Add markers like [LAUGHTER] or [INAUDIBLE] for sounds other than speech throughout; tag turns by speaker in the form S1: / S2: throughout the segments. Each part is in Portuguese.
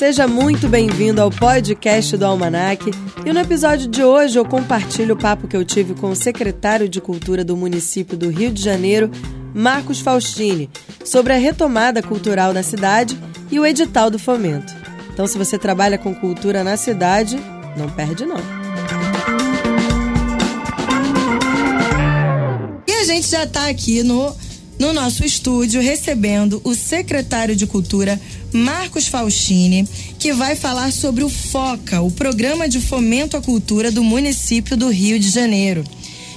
S1: Seja muito bem-vindo ao podcast do Almanac. E no episódio de hoje eu compartilho o papo que eu tive com o secretário de Cultura do município do Rio de Janeiro, Marcos Faustini, sobre a retomada cultural na cidade e o edital do fomento. Então, se você trabalha com cultura na cidade, não perde não. E a gente já está aqui no no nosso estúdio recebendo o secretário de Cultura, Marcos Faustini, que vai falar sobre o FOCA, o Programa de Fomento à Cultura do município do Rio de Janeiro,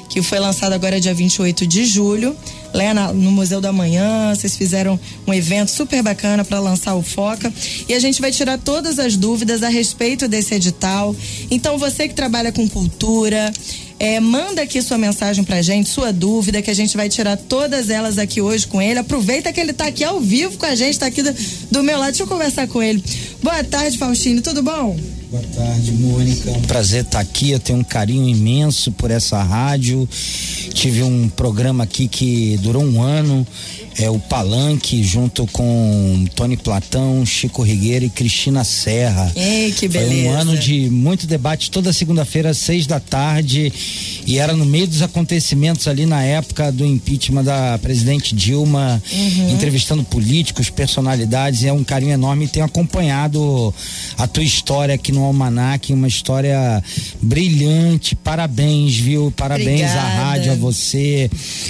S1: que foi lançado agora dia 28 de julho, lá no Museu da Manhã. Vocês fizeram um evento super bacana para lançar o FOCA e a gente vai tirar todas as dúvidas a respeito desse edital. Então, você que trabalha com cultura, é, manda aqui sua mensagem pra gente, sua dúvida, que a gente vai tirar todas elas aqui hoje com ele. Aproveita que ele tá aqui ao vivo com a gente, tá aqui do, do meu lado. Deixa eu conversar com ele. Boa tarde, Faustino, tudo bom?
S2: Boa tarde, Mônica. Um prazer estar tá aqui. Eu tenho um carinho imenso por essa rádio. Tive um programa aqui que durou um ano é o Palanque junto com Tony Platão, Chico Rigueira e Cristina Serra.
S1: Ei, que beleza.
S2: Foi um ano de muito debate toda segunda-feira às seis da tarde e era no meio dos acontecimentos ali na época do impeachment da presidente Dilma, uhum. entrevistando políticos, personalidades. É um carinho enorme e tenho acompanhado a tua história aqui no Almanac, uma história brilhante. Parabéns, viu? Parabéns
S1: Obrigada.
S2: à rádio, a você,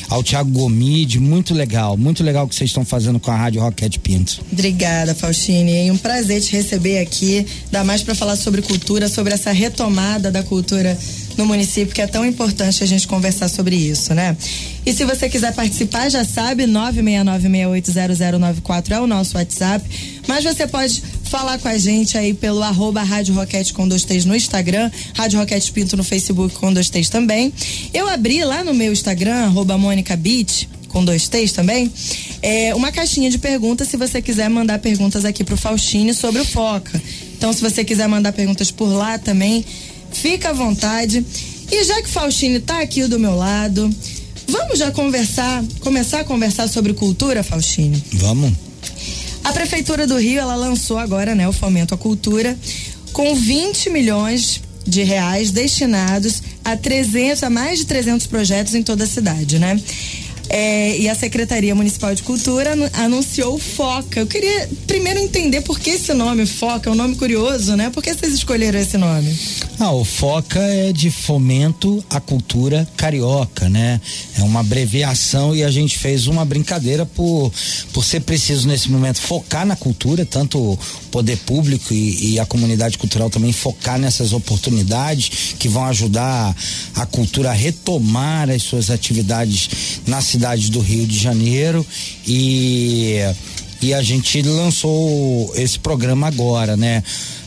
S2: ao Thiago Gomide, muito legal, muito muito legal o que vocês estão fazendo com a Rádio Roquete Pinto.
S1: Obrigada, Faustine. É um prazer te receber aqui, ainda mais para falar sobre cultura, sobre essa retomada da cultura no município, que é tão importante a gente conversar sobre isso, né? E se você quiser participar, já sabe, 969680094 é o nosso WhatsApp. Mas você pode falar com a gente aí pelo arroba Rádio Roquete com dois T's no Instagram, Rádio Roquete Pinto no Facebook com dois T's também. Eu abri lá no meu Instagram, arroba Mônica Beach, com dois T's também, é uma caixinha de perguntas se você quiser mandar perguntas aqui pro Faustine sobre o Foca. Então, se você quiser mandar perguntas por lá também, fica à vontade. E já que o Faustine tá aqui do meu lado, vamos já conversar, começar a conversar sobre cultura, Faustine?
S2: Vamos.
S1: A Prefeitura do Rio, ela lançou agora, né, o Fomento à Cultura, com 20 milhões de reais destinados a 300, a mais de 300 projetos em toda a cidade, né? É, e a Secretaria Municipal de Cultura anunciou FOCA. Eu queria primeiro entender por que esse nome, FOCA, é um nome curioso, né? Por que vocês escolheram esse nome?
S2: Ah, o FOCA é de Fomento à Cultura Carioca, né? É uma abreviação e a gente fez uma brincadeira por, por ser preciso nesse momento focar na cultura, tanto o poder público e, e a comunidade cultural também focar nessas oportunidades que vão ajudar a cultura a retomar as suas atividades na cidade do Rio de Janeiro e e a gente lançou esse programa agora, né?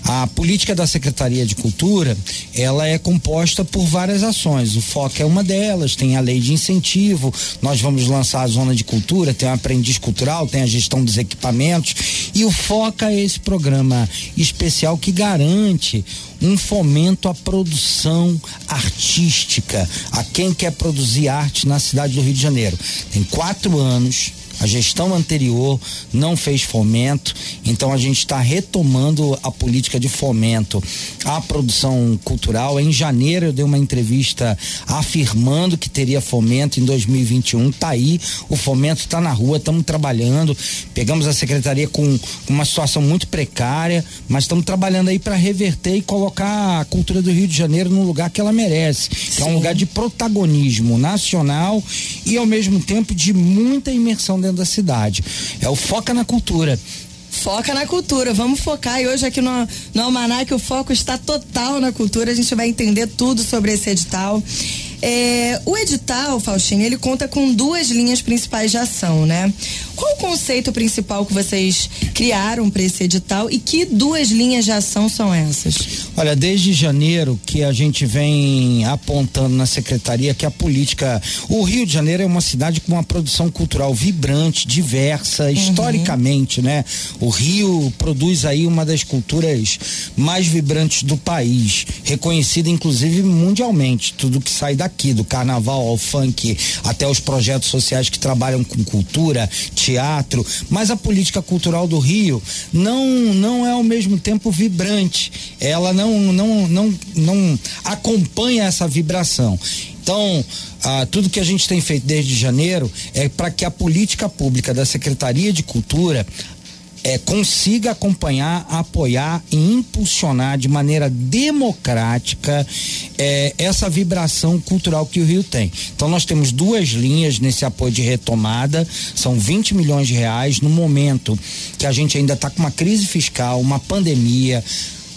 S2: A política da Secretaria de Cultura, ela é composta por várias ações. O FOC é uma delas, tem a lei de incentivo, nós vamos lançar a zona de cultura, tem o aprendiz cultural, tem a gestão dos equipamentos e o FOCA é esse programa especial que garante um fomento à produção artística, a quem quer produzir arte na cidade do Rio de Janeiro. Tem quatro anos a gestão anterior não fez fomento, então a gente está retomando a política de fomento à produção cultural. Em janeiro eu dei uma entrevista afirmando que teria fomento em 2021. Tá aí, o fomento está na rua, estamos trabalhando. Pegamos a secretaria com, com uma situação muito precária, mas estamos trabalhando aí para reverter e colocar a cultura do Rio de Janeiro no lugar que ela merece, que Sim. é um lugar de protagonismo nacional e ao mesmo tempo de muita imersão dentro da cidade. É o Foca na Cultura.
S1: Foca na cultura, vamos focar. E hoje aqui no, no Almanac o foco está total na cultura. A gente vai entender tudo sobre esse edital. É, o edital, Faustino, ele conta com duas linhas principais de ação, né? Qual o conceito principal que vocês criaram para esse edital e que duas linhas de ação são essas?
S2: Olha, desde janeiro que a gente vem apontando na secretaria que a política. O Rio de Janeiro é uma cidade com uma produção cultural vibrante, diversa, uhum. historicamente, né? O Rio produz aí uma das culturas mais vibrantes do país, reconhecida inclusive mundialmente. Tudo que sai daqui, do carnaval ao funk, até os projetos sociais que trabalham com cultura teatro, mas a política cultural do Rio não não é ao mesmo tempo vibrante. Ela não não não não acompanha essa vibração. Então, ah, tudo que a gente tem feito desde janeiro é para que a política pública da Secretaria de Cultura é, consiga acompanhar, apoiar e impulsionar de maneira democrática é, essa vibração cultural que o Rio tem. Então nós temos duas linhas nesse apoio de retomada, são 20 milhões de reais no momento que a gente ainda está com uma crise fiscal, uma pandemia.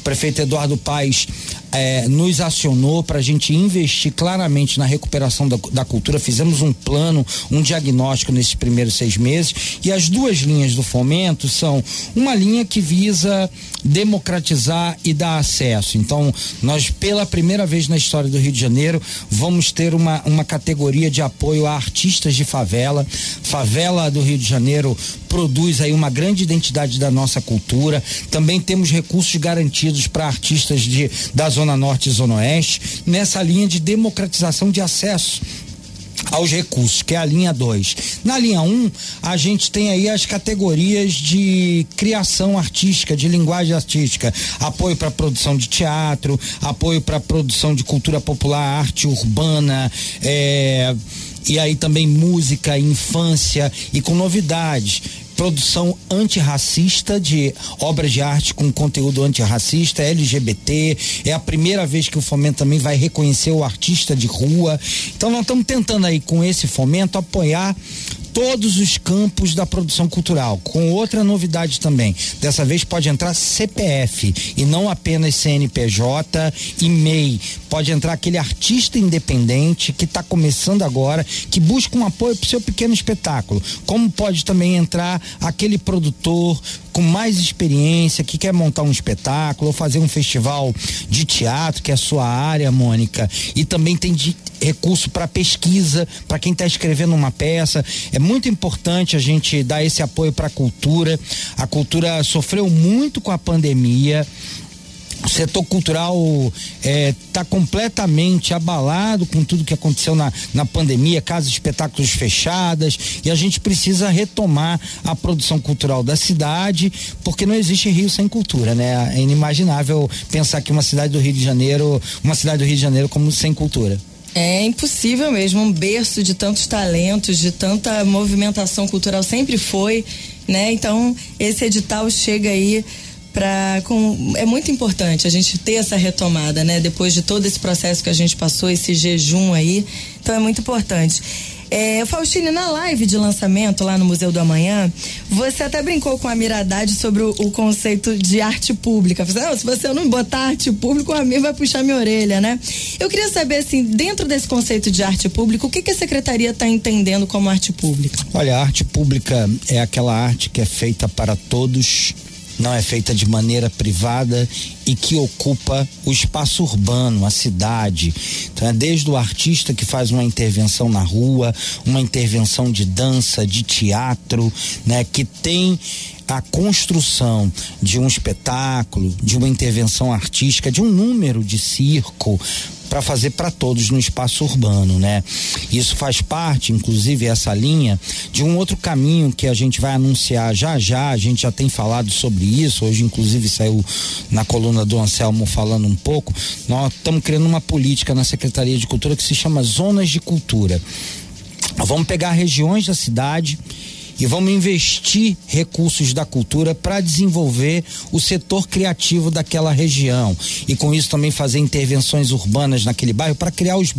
S2: Prefeito Eduardo Paes é, nos acionou para a gente investir claramente na recuperação da, da, cultura. Fizemos um plano, um diagnóstico nesses primeiros seis meses. E as duas linhas do fomento são uma linha que visa democratizar e dar acesso. Então, nós, pela primeira vez na história do Rio de Janeiro, vamos ter uma, uma categoria de apoio a artistas de favela. Favela do Rio de Janeiro produz aí uma grande identidade da nossa cultura. Também temos recursos garantidos para artistas de, da Zona Norte e Zona Oeste, nessa linha de democratização de acesso aos recursos, que é a linha 2. Na linha 1, um, a gente tem aí as categorias de criação artística, de linguagem artística, apoio para produção de teatro, apoio para produção de cultura popular, arte urbana, é, e aí também música, infância e com novidades produção antirracista de obras de arte com conteúdo antirracista, LGBT. É a primeira vez que o Fomento também vai reconhecer o artista de rua. Então nós estamos tentando aí com esse fomento apoiar todos os campos da produção cultural, com outra novidade também. Dessa vez pode entrar CPF e não apenas CNPJ e MEI. Pode entrar aquele artista independente que está começando agora, que busca um apoio para o seu pequeno espetáculo. Como pode também entrar aquele produtor com mais experiência, que quer montar um espetáculo ou fazer um festival de teatro, que é a sua área, Mônica, e também tem de, recurso para pesquisa, para quem está escrevendo uma peça. É muito importante a gente dar esse apoio para a cultura. A cultura sofreu muito com a pandemia o setor cultural está é, tá completamente abalado com tudo que aconteceu na, na pandemia, casas espetáculos fechadas, e a gente precisa retomar a produção cultural da cidade, porque não existe Rio sem cultura, né? É inimaginável pensar que uma cidade do Rio de Janeiro, uma cidade do Rio de Janeiro como sem cultura.
S1: É impossível mesmo, um berço de tantos talentos, de tanta movimentação cultural sempre foi, né? Então, esse edital chega aí para com é muito importante a gente ter essa retomada, né? Depois de todo esse processo que a gente passou, esse jejum aí, então é muito importante. É, Faustine, na live de lançamento lá no Museu do Amanhã, você até brincou com a Miradade sobre o, o conceito de arte pública. Você, não, se você não botar arte pública, o amigo vai puxar minha orelha, né? Eu queria saber, assim, dentro desse conceito de arte pública, o que, que a secretaria está entendendo como arte pública?
S2: Olha, a arte pública é aquela arte que é feita para todos não é feita de maneira privada e que ocupa o espaço urbano, a cidade. Então é desde o artista que faz uma intervenção na rua, uma intervenção de dança, de teatro, né, que tem a construção de um espetáculo, de uma intervenção artística, de um número de circo, para fazer para todos no espaço urbano, né? Isso faz parte, inclusive, essa linha de um outro caminho que a gente vai anunciar já já. A gente já tem falado sobre isso. Hoje, inclusive, saiu na coluna do Anselmo falando um pouco. Nós estamos criando uma política na Secretaria de Cultura que se chama Zonas de Cultura. Nós vamos pegar regiões da cidade e vamos investir recursos da cultura para desenvolver o setor criativo daquela região e com isso também fazer intervenções urbanas naquele bairro para criar os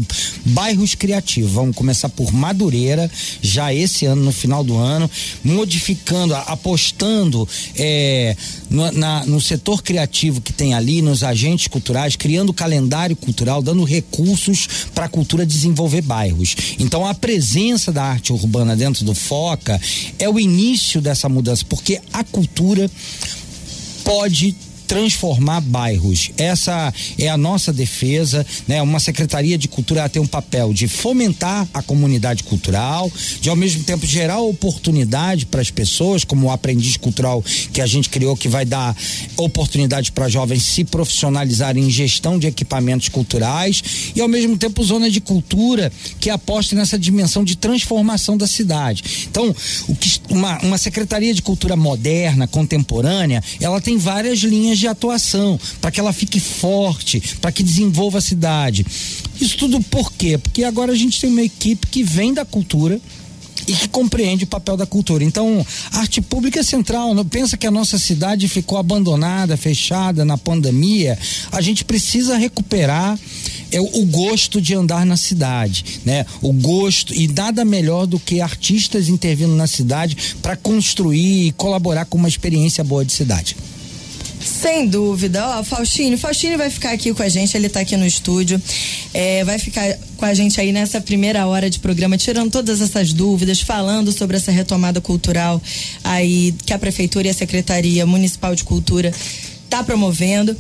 S2: bairros criativos. Vamos começar por Madureira já esse ano no final do ano, modificando, apostando é, no, na, no setor criativo que tem ali, nos agentes culturais, criando calendário cultural, dando recursos para a cultura desenvolver bairros. Então a presença da arte urbana dentro do Foca é o início dessa mudança, porque a cultura pode transformar bairros. Essa é a nossa defesa, né? Uma secretaria de cultura tem um papel de fomentar a comunidade cultural, de ao mesmo tempo gerar oportunidade para as pessoas, como o aprendiz cultural que a gente criou que vai dar oportunidade para jovens se profissionalizarem em gestão de equipamentos culturais e ao mesmo tempo zona de cultura que aposta nessa dimensão de transformação da cidade. Então, o que uma, uma secretaria de cultura moderna, contemporânea, ela tem várias linhas de atuação para que ela fique forte, para que desenvolva a cidade. Isso tudo por quê? Porque agora a gente tem uma equipe que vem da cultura, e que compreende o papel da cultura. Então, arte pública é central. Não pensa que a nossa cidade ficou abandonada, fechada na pandemia. A gente precisa recuperar é o gosto de andar na cidade, né? O gosto e nada melhor do que artistas intervindo na cidade para construir e colaborar com uma experiência boa de cidade.
S1: Sem dúvida. Ó, Faustino, Faustino vai ficar aqui com a gente, ele está aqui no estúdio. É, vai ficar com a gente aí nessa primeira hora de programa, tirando todas essas dúvidas, falando sobre essa retomada cultural aí que a Prefeitura e a Secretaria Municipal de Cultura tá promovendo.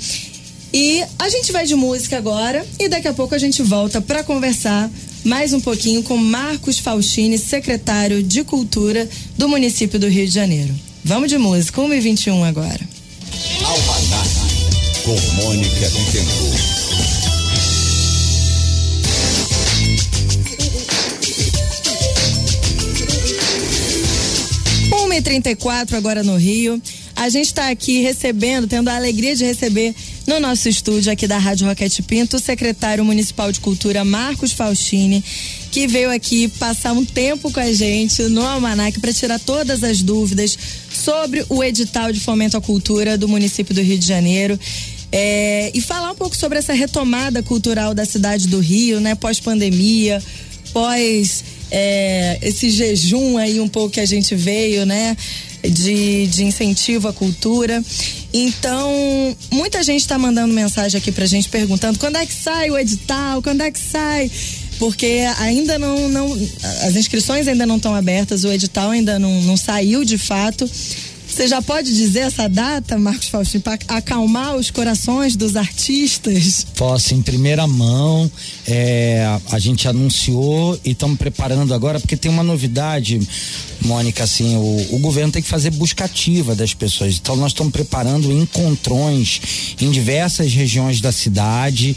S1: E a gente vai de música agora e daqui a pouco a gente volta para conversar mais um pouquinho com Marcos Faustini, secretário de Cultura do município do Rio de Janeiro. Vamos de música, 1 e 21 agora.
S3: Almanac, com Mônica Bittencourt.
S1: E trinta agora no Rio. A gente está aqui recebendo, tendo a alegria de receber no nosso estúdio aqui da Rádio Roquete Pinto o secretário municipal de cultura Marcos Faustini, que veio aqui passar um tempo com a gente no Almanac para tirar todas as dúvidas sobre o edital de fomento à cultura do município do Rio de Janeiro. É, e falar um pouco sobre essa retomada cultural da cidade do Rio, né? Pós-pandemia, pós é, esse jejum aí um pouco que a gente veio, né? De, de incentivo à cultura. Então, muita gente está mandando mensagem aqui pra gente perguntando quando é que sai o edital, quando é que sai porque ainda não, não as inscrições ainda não estão abertas, o edital ainda não, não saiu de fato. Você já pode dizer essa data, Marcos Faustino, para acalmar os corações dos artistas?
S2: Posso, em primeira mão. É, a gente anunciou e estamos preparando agora, porque tem uma novidade, Mônica, assim, o, o, governo tem que fazer busca ativa das pessoas. Então nós estamos preparando encontrões em diversas regiões da cidade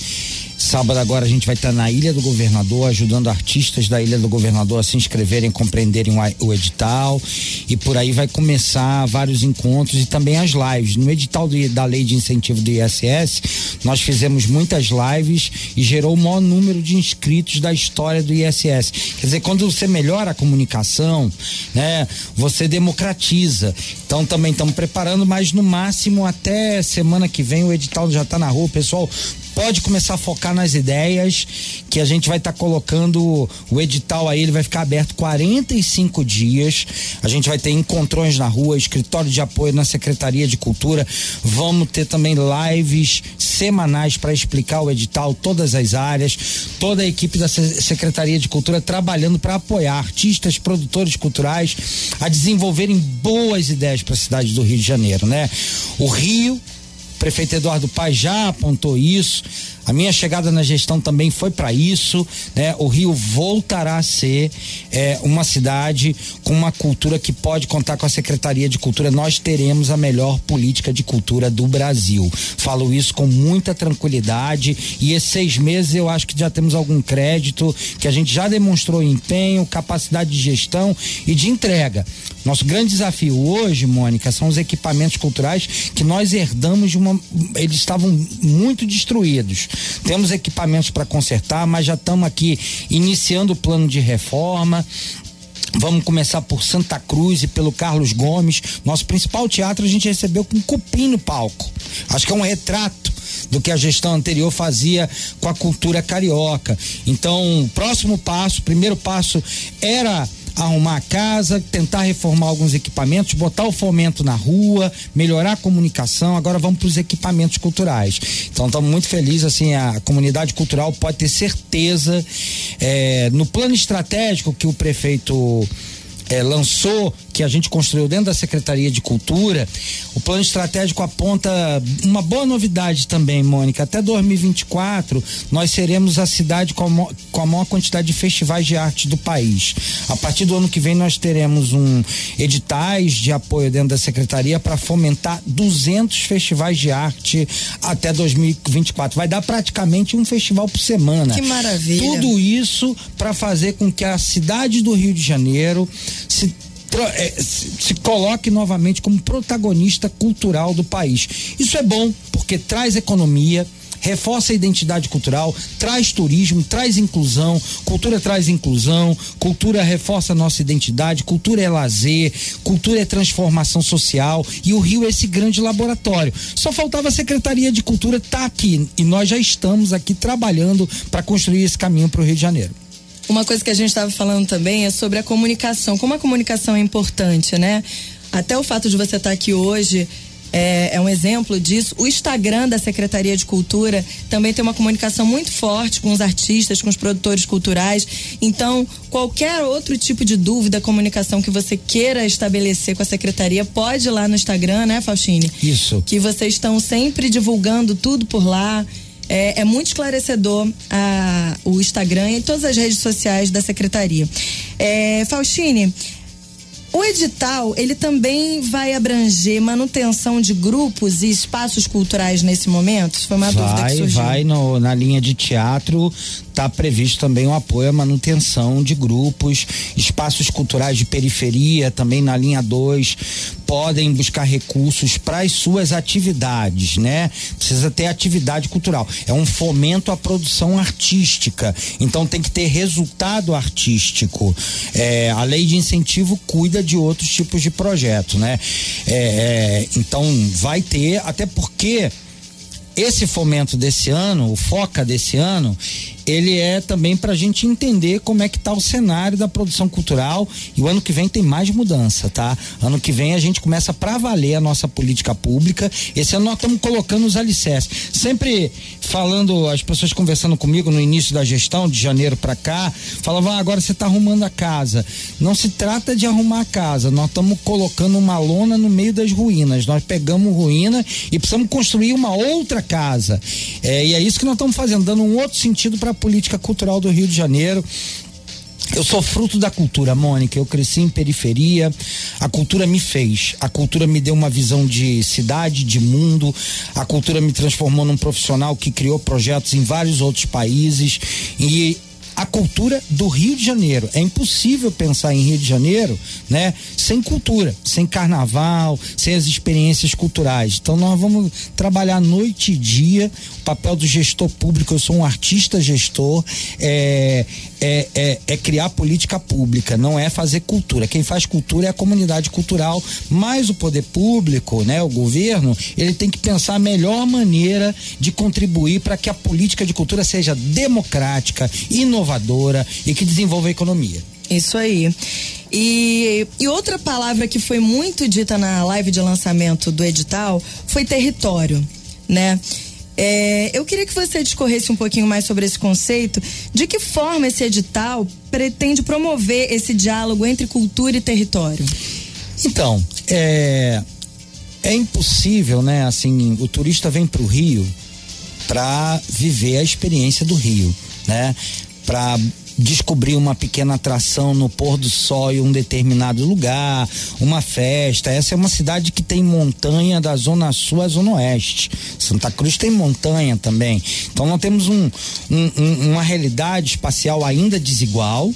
S2: Sábado agora a gente vai estar na Ilha do Governador, ajudando artistas da Ilha do Governador a se inscreverem, compreenderem o, edital. E por aí vai começar vários encontros e também as lives. No edital da lei de incentivo do ISS, nós fizemos muitas lives e gerou o maior número de inscritos da história do ISS. Quer dizer, quando você melhora a comunicação, né, você democratiza. Então também estamos preparando, mas no máximo até semana que vem o edital já está na rua. Pessoal, pode começar a focar nas ideias que a gente vai estar tá colocando o edital aí, ele vai ficar aberto 45 dias. A gente vai ter encontrões na rua, escritório de apoio na Secretaria de Cultura. Vamos ter também lives semanais para explicar o edital, todas as áreas, toda a equipe da Secretaria de Cultura trabalhando para apoiar artistas, produtores culturais a desenvolverem boas ideias para a cidade do Rio de Janeiro, né? O Rio prefeito Eduardo Paz já apontou isso. A minha chegada na gestão também foi para isso, né? O Rio voltará a ser é, uma cidade com uma cultura que pode contar com a Secretaria de Cultura. Nós teremos a melhor política de cultura do Brasil. Falo isso com muita tranquilidade e esses seis meses eu acho que já temos algum crédito, que a gente já demonstrou empenho, capacidade de gestão e de entrega. Nosso grande desafio hoje, Mônica, são os equipamentos culturais que nós herdamos de uma. Eles estavam muito destruídos. Temos equipamentos para consertar, mas já estamos aqui iniciando o plano de reforma. Vamos começar por Santa Cruz e pelo Carlos Gomes. Nosso principal teatro a gente recebeu com cupim no palco. Acho que é um retrato do que a gestão anterior fazia com a cultura carioca. Então, próximo passo, primeiro passo era arrumar a casa, tentar reformar alguns equipamentos, botar o fomento na rua, melhorar a comunicação. Agora vamos para os equipamentos culturais. Então estamos muito felizes, assim, a comunidade cultural pode ter certeza é, no plano estratégico que o prefeito é, lançou que a gente construiu dentro da Secretaria de Cultura, o plano estratégico aponta uma boa novidade também, Mônica. Até 2024, nós seremos a cidade com a, com a maior quantidade de festivais de arte do país. A partir do ano que vem, nós teremos um editais de apoio dentro da Secretaria para fomentar 200 festivais de arte até 2024. Vai dar praticamente um festival por semana.
S1: Que maravilha.
S2: Tudo isso para fazer com que a cidade do Rio de Janeiro se se se coloque novamente como protagonista cultural do país. Isso é bom porque traz economia, reforça a identidade cultural, traz turismo, traz inclusão, cultura traz inclusão, cultura reforça a nossa identidade, cultura é lazer, cultura é transformação social e o Rio é esse grande laboratório. Só faltava a Secretaria de Cultura estar aqui e nós já estamos aqui trabalhando para construir esse caminho para o Rio de Janeiro.
S1: Uma coisa que a gente estava falando também é sobre a comunicação. Como a comunicação é importante, né? Até o fato de você estar aqui hoje é, é um exemplo disso. O Instagram da Secretaria de Cultura também tem uma comunicação muito forte com os artistas, com os produtores culturais. Então, qualquer outro tipo de dúvida, comunicação que você queira estabelecer com a Secretaria, pode ir lá no Instagram, né, Faustine?
S2: Isso.
S1: que vocês estão sempre divulgando tudo por lá. É, é muito esclarecedor a, o Instagram e todas as redes sociais da secretaria. É, Faustine, o edital ele também vai abranger manutenção de grupos e espaços culturais nesse momento? Isso foi uma dúvida que
S2: Vai,
S1: surgiu.
S2: vai no- na linha de teatro, está previsto também o apoio à manutenção de grupos, espaços culturais de periferia, também na linha 2, podem buscar recursos para as suas atividades, né? Precisa ter atividade cultural. É um fomento à produção artística. Então tem que ter resultado artístico. É, a lei de incentivo cuida de outros tipos de projetos, né? É, é, então vai ter, até porque esse fomento desse ano, o FOCA desse ano, ele é também para a gente entender como é que está o cenário da produção cultural e o ano que vem tem mais mudança, tá? Ano que vem a gente começa para valer a nossa política pública. Esse ano nós estamos colocando os alicerces. Sempre falando, as pessoas conversando comigo no início da gestão, de janeiro para cá, falavam, ah, agora você está arrumando a casa. Não se trata de arrumar a casa, nós estamos colocando uma lona no meio das ruínas. Nós pegamos ruína e precisamos construir uma outra casa. É, e é isso que nós estamos fazendo, dando um outro sentido para a política cultural do Rio de Janeiro. Eu sou fruto da cultura, Mônica. Eu cresci em periferia. A cultura me fez. A cultura me deu uma visão de cidade, de mundo. A cultura me transformou num profissional que criou projetos em vários outros países. E a cultura do Rio de Janeiro. É impossível pensar em Rio de Janeiro, né, sem cultura, sem carnaval, sem as experiências culturais. Então nós vamos trabalhar noite e dia. O papel do gestor público, eu sou um artista gestor, é, é, é, é criar política pública, não é fazer cultura. Quem faz cultura é a comunidade cultural, mas o poder público, né, o governo, ele tem que pensar a melhor maneira de contribuir para que a política de cultura seja democrática, inovadora e que desenvolva a economia.
S1: Isso aí. E, e outra palavra que foi muito dita na live de lançamento do edital foi território, né? É, eu queria que você discorresse um pouquinho mais sobre esse conceito. De que forma esse edital pretende promover esse diálogo entre cultura e território?
S2: Então, é, é impossível, né? Assim, o turista vem para o Rio para viver a experiência do Rio, né? Para descobrir uma pequena atração no pôr do sol em um determinado lugar, uma festa. Essa é uma cidade que tem montanha da zona sul à zona oeste. Santa Cruz tem montanha também. Então nós temos um, um- um- uma realidade espacial ainda desigual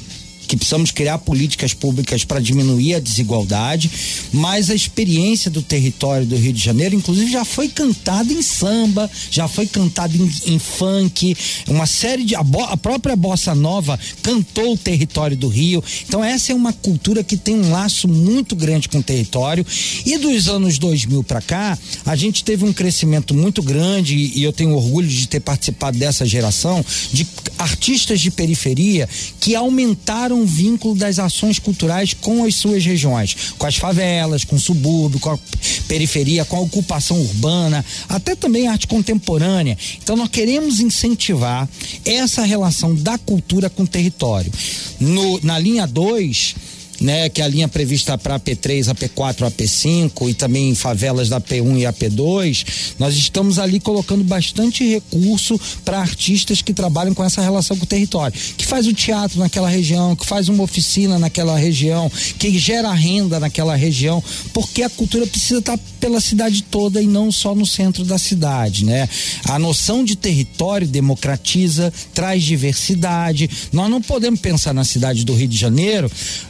S2: que precisamos criar políticas públicas para diminuir a desigualdade, mas a experiência do território do Rio de Janeiro, inclusive, já foi cantada em samba, já foi cantada em, em funk, uma série de. A, bo- a própria Bossa Nova cantou o território do Rio. Então, essa é uma cultura que tem um laço muito grande com o território. E dos anos 2000 para cá, a gente teve um crescimento muito grande, e, e eu tenho orgulho de ter participado dessa geração, de artistas de periferia que aumentaram o vínculo das ações culturais com as suas regiões, com as favelas, com o subúrbio, com a periferia, com a ocupação urbana, até também arte contemporânea. Então nós queremos incentivar essa relação da cultura com o território. No, na linha 2, né, que é a linha prevista para a P3, a P4, a P5 e também favelas da P1 e a P2, nós estamos ali colocando bastante recurso para artistas que trabalham com essa relação com o território, que faz o teatro naquela região, que faz uma oficina naquela região, que gera renda naquela região, porque a cultura precisa estar tá pela cidade toda e não só no centro da cidade, né? A noção de território democratiza, traz diversidade. Nós não podemos pensar na cidade do Rio de Janeiro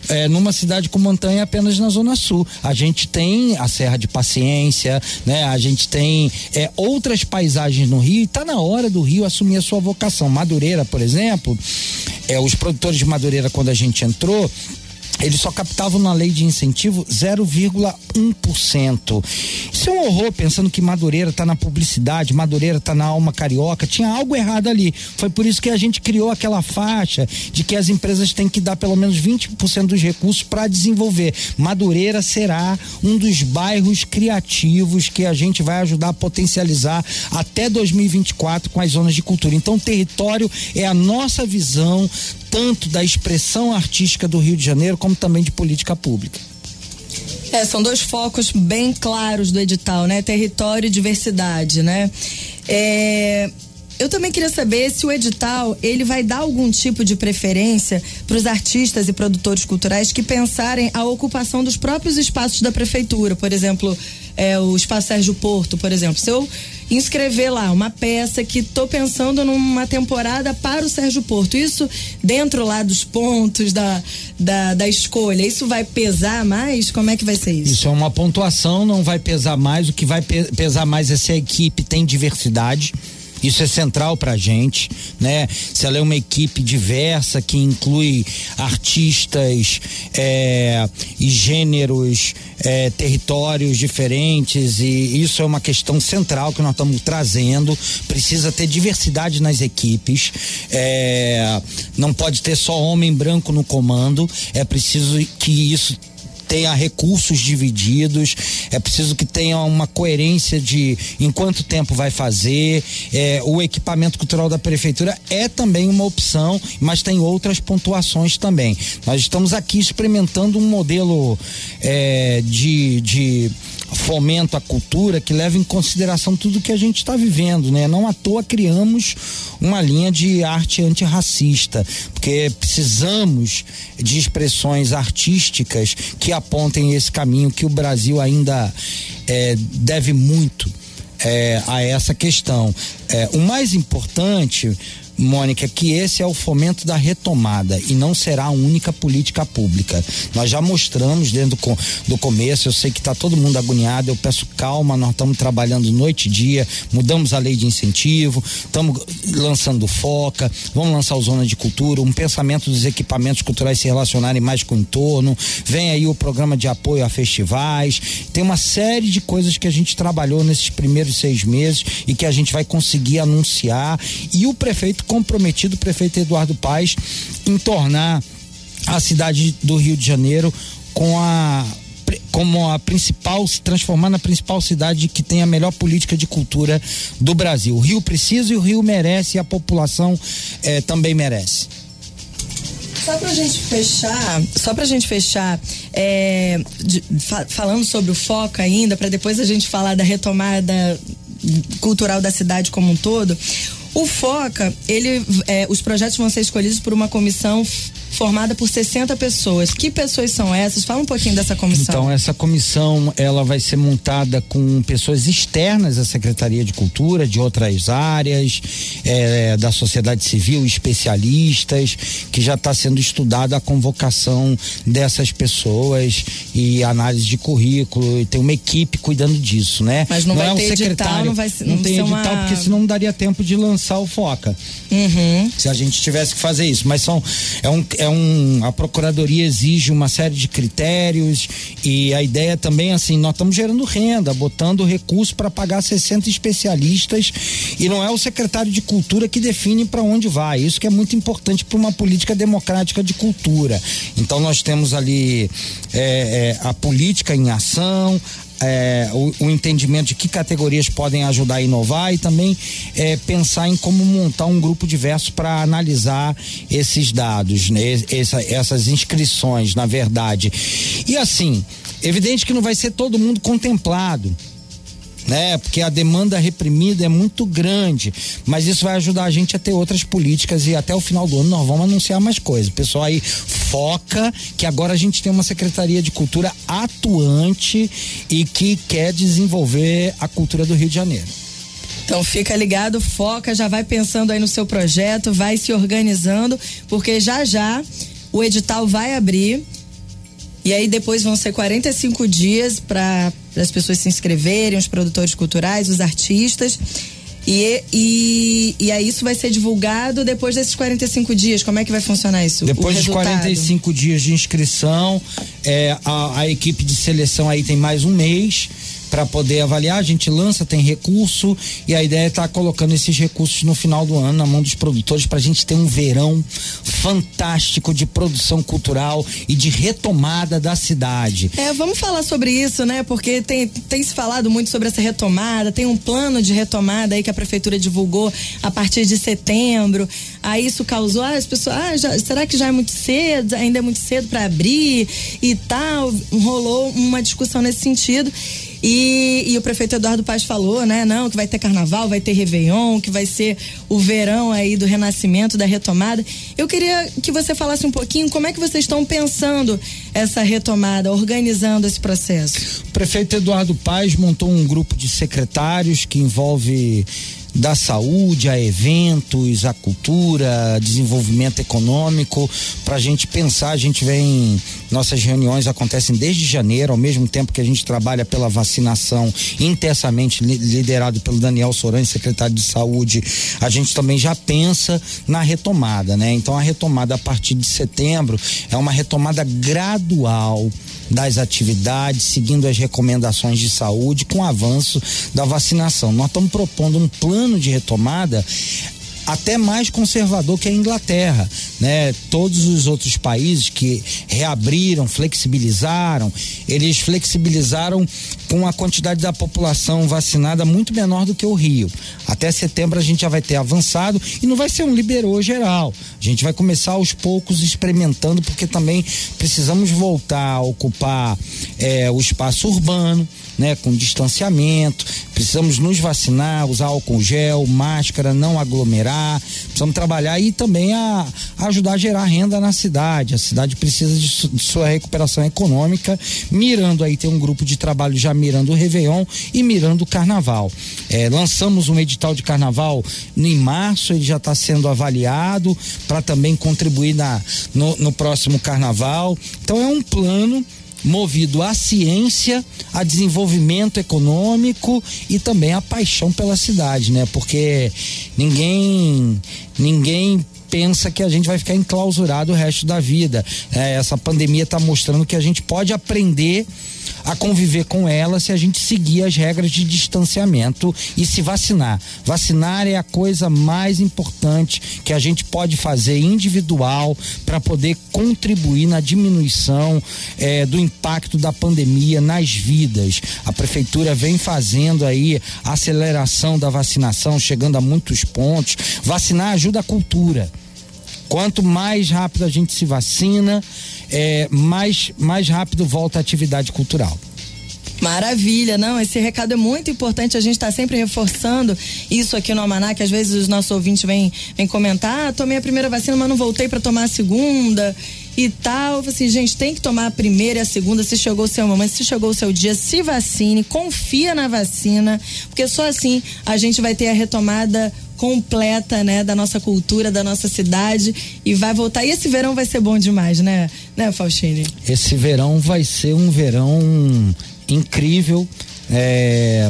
S2: é, numa cidade com montanha apenas na zona sul. A gente tem a Serra de Paciência, né? A gente tem é, outras paisagens no Rio e está na hora do Rio assumir a sua vocação. Madureira, por exemplo, é, os produtores de Madureira, quando a gente entrou, eles só captavam na lei de incentivo 0,1%. Isso é um horror, pensando que Madureira está na publicidade, Madureira está na alma carioca, tinha algo errado ali. Foi por isso que a gente criou aquela faixa de que as empresas têm que dar pelo menos 20% dos recursos para desenvolver. Madureira será um dos bairros criativos que a gente vai ajudar a potencializar até 2024 com as zonas de cultura. Então, território é a nossa visão tanto da expressão artística do Rio de Janeiro como também de política pública.
S1: É, são dois focos bem claros do edital, né? Território e diversidade, né? É, eu também queria saber se o edital ele vai dar algum tipo de preferência para os artistas e produtores culturais que pensarem a ocupação dos próprios espaços da prefeitura, por exemplo, é, o espaço Sérgio Porto, por exemplo. Se eu inscrever lá uma peça que estou pensando numa temporada para o Sérgio Porto. Isso dentro lá dos pontos da, da, da escolha, isso vai pesar mais? Como é que vai ser isso?
S2: Isso é uma pontuação, não vai pesar mais. O que vai pesar mais é se a equipe tem diversidade isso é central para a gente, né? Se ela é uma equipe diversa que inclui artistas é, e gêneros, é, territórios diferentes e isso é uma questão central que nós estamos trazendo. Precisa ter diversidade nas equipes. É, não pode ter só homem branco no comando. É preciso que isso tenha recursos divididos, é preciso que tenha uma coerência de em quanto tempo vai fazer. É, o equipamento cultural da prefeitura é também uma opção, mas tem outras pontuações também. Nós estamos aqui experimentando um modelo é, de, de fomento à cultura que leva em consideração tudo que a gente está vivendo, né? Não à toa criamos uma linha de arte antirracista, porque precisamos de expressões artísticas que apontem esse caminho que o Brasil ainda é, deve muito é, a essa questão. É, o mais importante Mônica, que esse é o fomento da retomada e não será a única política pública. Nós já mostramos dentro do, começo, eu sei que está todo mundo agoniado, eu peço calma, nós estamos trabalhando noite e dia, mudamos a lei de incentivo, estamos lançando foca, vamos lançar o Zona de Cultura, um pensamento dos equipamentos culturais se relacionarem mais com o entorno, vem aí o programa de apoio a festivais, tem uma série de coisas que a gente trabalhou nesses primeiros seis meses e que a gente vai conseguir anunciar e o prefeito comprometido, o prefeito Eduardo Paes, em tornar a cidade do Rio de Janeiro com a como a principal, se transformar na principal cidade que tem a melhor política de cultura do Brasil. O Rio precisa e o Rio merece e a população eh, também merece.
S1: Só pra gente fechar, só pra gente fechar, é, de, fa, falando sobre o foco ainda, para depois a gente falar da retomada cultural da cidade como um todo. O FOCA, ele, é, os projetos vão ser escolhidos por uma comissão formada por 60 pessoas. Que pessoas são essas? Fala um pouquinho dessa comissão.
S2: Então, essa comissão, ela vai ser montada com pessoas externas à Secretaria de Cultura, de outras áreas, é, da sociedade civil, especialistas, que já está sendo estudada a convocação dessas pessoas e análise de currículo, e tem uma equipe cuidando disso, né?
S1: Mas não, não vai é um ter secretário, edital, não vai
S2: não, não tem edital, uma... porque senão não daria tempo de lançar o FOCA.
S1: Uhum.
S2: Se a gente tivesse que fazer isso. Mas são, é um, é um, a procuradoria exige uma série de critérios e a ideia também assim, nós estamos gerando renda, botando recurso para pagar 60 especialistas e não é o secretário de cultura que define para onde vai. Isso que é muito importante para uma política democrática de cultura. Então nós temos ali é, é, a política em ação, é, o, o, entendimento de que categorias podem ajudar a inovar e também é, pensar em como montar um grupo diverso para analisar esses dados, né? Essa, essas inscrições, na verdade. E assim, evidente que não vai ser todo mundo contemplado né? Porque a demanda reprimida é muito grande, mas isso vai ajudar a gente a ter outras políticas e até o final do ano nós vamos anunciar mais coisas. Pessoal aí foca que agora a gente tem uma Secretaria de Cultura atuante e que quer desenvolver a cultura do Rio de Janeiro.
S1: Então fica ligado, foca, já vai pensando aí no seu projeto, vai se organizando, porque já já o edital vai abrir e aí depois vão ser 45 dias para as pessoas se inscreverem, os produtores culturais, os artistas. E, e, e aí isso vai ser divulgado depois desses 45 dias. Como é que vai funcionar isso?
S2: Depois dos 45 dias de inscrição, é, a, a equipe de seleção aí tem mais um mês para poder avaliar. A gente lança, tem recurso e a ideia é estar tá colocando esses recursos no final do ano na mão dos produtores para a gente ter um verão fantástico de produção cultural e de retomada da cidade.
S1: É, vamos falar sobre isso, né? Porque tem, tem se falado muito sobre essa retomada, tem um plano de retomada aí que a prefeitura divulgou a partir de setembro. Aí isso causou, ah, as pessoas, ah, já, será que já é muito cedo? Ainda é muito cedo para abrir e tal. Rolou uma discussão nesse sentido. E, e, o prefeito Eduardo Paz falou, né? Não, que vai ter carnaval, vai ter Réveillon, que vai ser o verão aí do renascimento, da retomada. Eu queria que você falasse um pouquinho como é que vocês estão pensando essa retomada, organizando esse processo.
S2: O prefeito Eduardo Paz montou um grupo de secretários que envolve da saúde a eventos, a cultura, desenvolvimento econômico, para a gente pensar, a gente vem, nossas reuniões acontecem desde janeiro, ao mesmo tempo que a gente trabalha pela vacinação intensamente, liderado pelo Daniel Soran, secretário de saúde, a gente também já pensa na retomada, né? Então a retomada a partir de setembro é uma retomada gradual das atividades, seguindo as recomendações de saúde, com o avanço da vacinação. Nós estamos propondo um plano de retomada até mais conservador que a Inglaterra, né? Todos os outros países que reabriram, flexibilizaram, eles flexibilizaram com a quantidade da população vacinada muito menor do que o Rio. Até setembro a gente já vai ter avançado e não vai ser um liberou geral. A gente vai começar aos poucos experimentando, porque também precisamos voltar a ocupar é, o espaço urbano né, com distanciamento, precisamos nos vacinar, usar álcool gel, máscara, não aglomerar, precisamos trabalhar e também a, a ajudar a gerar renda na cidade. A cidade precisa de, su, de, sua recuperação econômica, mirando aí, tem um grupo de trabalho já mirando o Réveillon e mirando o Carnaval. É, lançamos um edital de Carnaval em março, ele já está sendo avaliado para também contribuir na, no, no próximo Carnaval. Então é um plano movido à ciência, a desenvolvimento econômico e também a paixão pela cidade, né? Porque ninguém ninguém pensa que a gente vai ficar enclausurado o resto da vida. É, essa pandemia está mostrando que a gente pode aprender a conviver com ela se a gente seguir as regras de distanciamento e se vacinar. Vacinar é a coisa mais importante que a gente pode fazer individual para poder contribuir na diminuição eh, do impacto da pandemia nas vidas. A prefeitura vem fazendo aí aceleração da vacinação, chegando a muitos pontos. Vacinar ajuda a cultura. Quanto mais rápido a gente se vacina, é, mais, mais rápido volta a atividade cultural.
S1: Maravilha, não, esse recado é muito importante, a gente está sempre reforçando isso aqui no Almanac, às vezes os nossos ouvintes vêm, vêm comentar, ah, tomei a primeira vacina, mas não voltei para tomar a segunda e tal, assim, gente, tem que tomar a primeira e a segunda, se chegou o seu momento, se chegou o seu dia, se vacine, confia na vacina, porque só assim a gente vai ter a retomada completa, né, da nossa cultura, da nossa cidade e vai voltar. E esse verão vai ser bom demais, né, né, Faustine?
S2: Esse verão vai ser um verão incrível, é,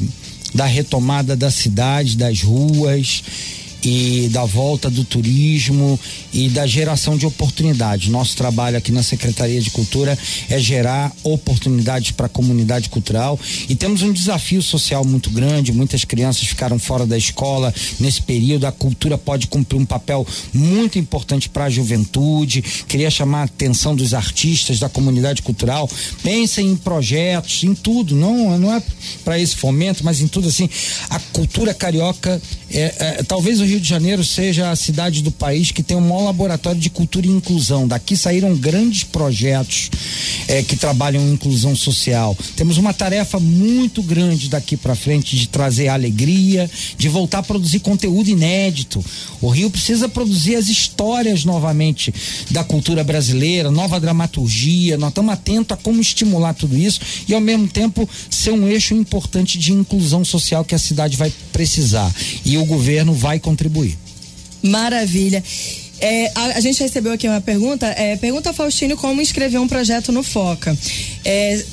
S2: da retomada da cidade, das ruas e da volta do turismo e da geração de oportunidades. Nosso trabalho aqui na Secretaria de Cultura é gerar oportunidades para a comunidade cultural e temos um desafio social muito grande. Muitas crianças ficaram fora da escola nesse período. A cultura pode cumprir um papel muito importante para a juventude. Queria chamar a atenção dos artistas da comunidade cultural. Pensem em projetos, em tudo. Não, não é para esse fomento, mas em tudo assim. A cultura carioca é, é, talvez o Rio de Janeiro seja a cidade do país que tem o maior laboratório de cultura e inclusão. Daqui saíram grandes projetos é, que trabalham inclusão social. Temos uma tarefa muito grande daqui para frente de trazer alegria, de voltar a produzir conteúdo inédito. O Rio precisa produzir as histórias novamente da cultura brasileira, nova dramaturgia. Nós estamos atentos a como estimular tudo isso e, ao mesmo tempo, ser um eixo importante de inclusão social que a cidade vai precisar. E o governo vai contribuir.
S1: Maravilha. É, a, a, gente recebeu aqui uma pergunta. É, pergunta ao Faustino como inscrever um projeto no Foca. É,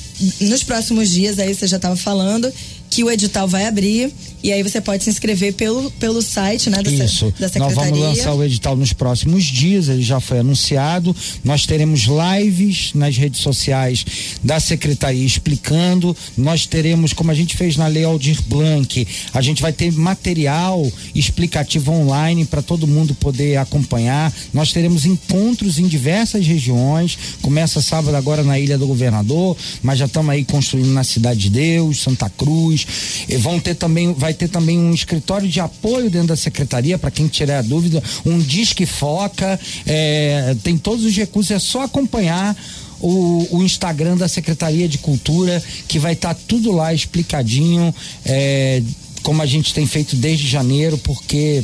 S1: nos próximos dias, aí você já estava falando, que o edital vai abrir e aí você pode se inscrever pelo, pelo site né, da,
S2: Isso.
S1: da Secretaria.
S2: Nós vamos lançar o edital nos próximos dias, ele já foi anunciado. Nós teremos lives nas redes sociais da Secretaria explicando. Nós teremos, como a gente fez na Lei Aldir Blanc, a gente vai ter material explicativo online para todo mundo poder acompanhar. Nós teremos encontros em diversas regiões. Começa sábado agora na Ilha do Governador, mas já estamos aí construindo na Cidade de Deus, Santa Cruz. E vão ter também, vai ter também um escritório de apoio dentro da secretaria, para quem tiver dúvida, um disque foca, é, tem todos os recursos, é só acompanhar. O, o, Instagram da Secretaria de Cultura, que vai estar tá tudo lá explicadinho, é, como a gente tem feito desde janeiro, porque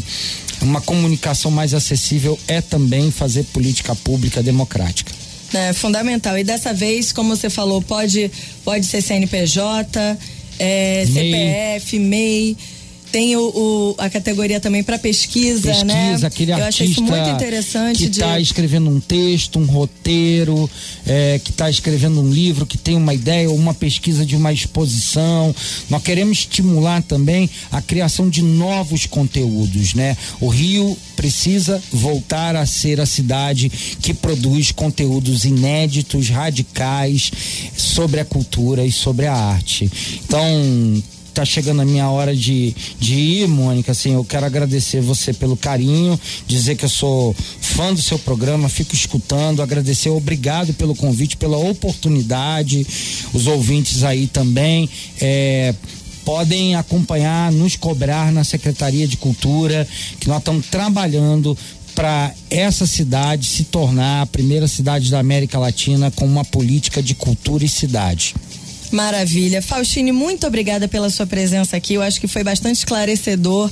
S2: uma comunicação mais acessível é também fazer política pública democrática.
S1: É fundamental. E dessa vez, como você falou, pode, pode ser CNPJ, é, CPF, MEI. Tem o, o, a categoria também para pesquisa,
S2: pesquisa,
S1: né?
S2: aquele
S1: Eu achei isso muito interessante.
S2: Que está de... escrevendo um texto, um roteiro, é, que está escrevendo um livro, que tem uma ideia ou uma pesquisa de uma exposição. Nós queremos estimular também a criação de novos conteúdos, né? O Rio precisa voltar a ser a cidade que produz conteúdos inéditos, radicais sobre a cultura e sobre a arte. Então, tá chegando a minha hora de, de ir, Mônica. Assim, eu quero agradecer você pelo carinho, dizer que eu sou fã do seu programa, fico escutando, agradecer, obrigado pelo convite, pela oportunidade, os ouvintes aí também. É, podem acompanhar, nos cobrar na Secretaria de Cultura, que nós estamos trabalhando para essa cidade se tornar a primeira cidade da América Latina com uma política de cultura e cidade.
S1: Maravilha. Faustine, muito obrigada pela sua presença aqui. Eu acho que foi bastante esclarecedor.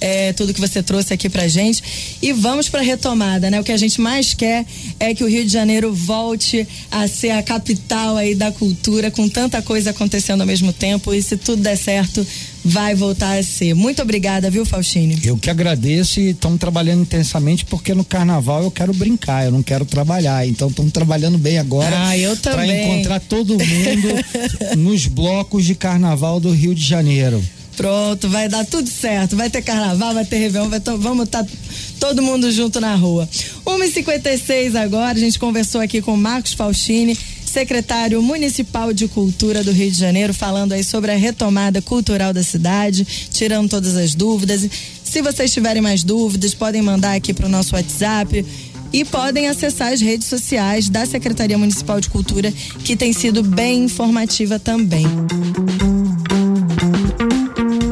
S1: É, tudo que você trouxe aqui pra gente. E vamos pra retomada, né? O que a gente mais quer é que o Rio de Janeiro volte a ser a capital aí da cultura, com tanta coisa acontecendo ao mesmo tempo. E se tudo der certo, vai voltar a ser. Muito obrigada, viu, Faustine?
S2: Eu que agradeço e estamos trabalhando intensamente porque no carnaval eu quero brincar, eu não quero trabalhar. Então estamos trabalhando bem agora
S1: ah, para
S2: encontrar todo mundo [LAUGHS] nos blocos de carnaval do Rio de Janeiro.
S1: Pronto, vai dar tudo certo. Vai ter carnaval, vai ter Réveillon, vai vamos estar tá todo mundo junto na rua. 1h56 agora, a gente conversou aqui com Marcos Faustini secretário municipal de cultura do Rio de Janeiro, falando aí sobre a retomada cultural da cidade, tirando todas as dúvidas. Se vocês tiverem mais dúvidas, podem mandar aqui para o nosso WhatsApp e podem acessar as redes sociais da Secretaria Municipal de Cultura, que tem sido bem informativa também.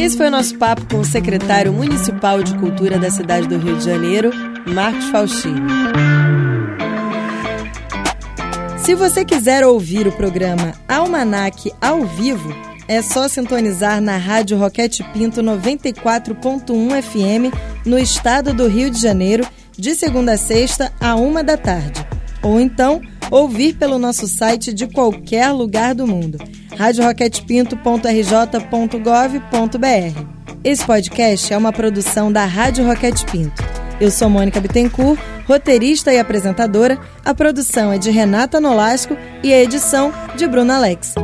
S1: Esse foi o nosso papo com o secretário municipal de cultura da cidade do Rio de Janeiro, Marcos Faustini. Se você quiser ouvir o programa Almanac ao vivo, é só sintonizar na Rádio Roquete Pinto 94.1 FM no estado do Rio de Janeiro, de segunda a sexta, a uma da tarde. Ou então, ouvir pelo nosso site de qualquer lugar do mundo, radioroquetepinto.rj.gov.br. Esse podcast é uma produção da Rádio Roquete Pinto. Eu sou Mônica Bittencourt roteirista e apresentadora. A produção é de Renata Nolasco e a edição de Bruna Alex.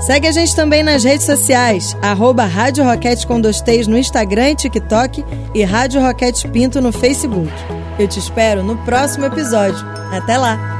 S4: Segue a gente também nas redes sociais, arroba Rádio Roquete com dois T's no Instagram e TikTok e Rádio Roquete Pinto no Facebook. Eu te espero no próximo episódio. Até lá!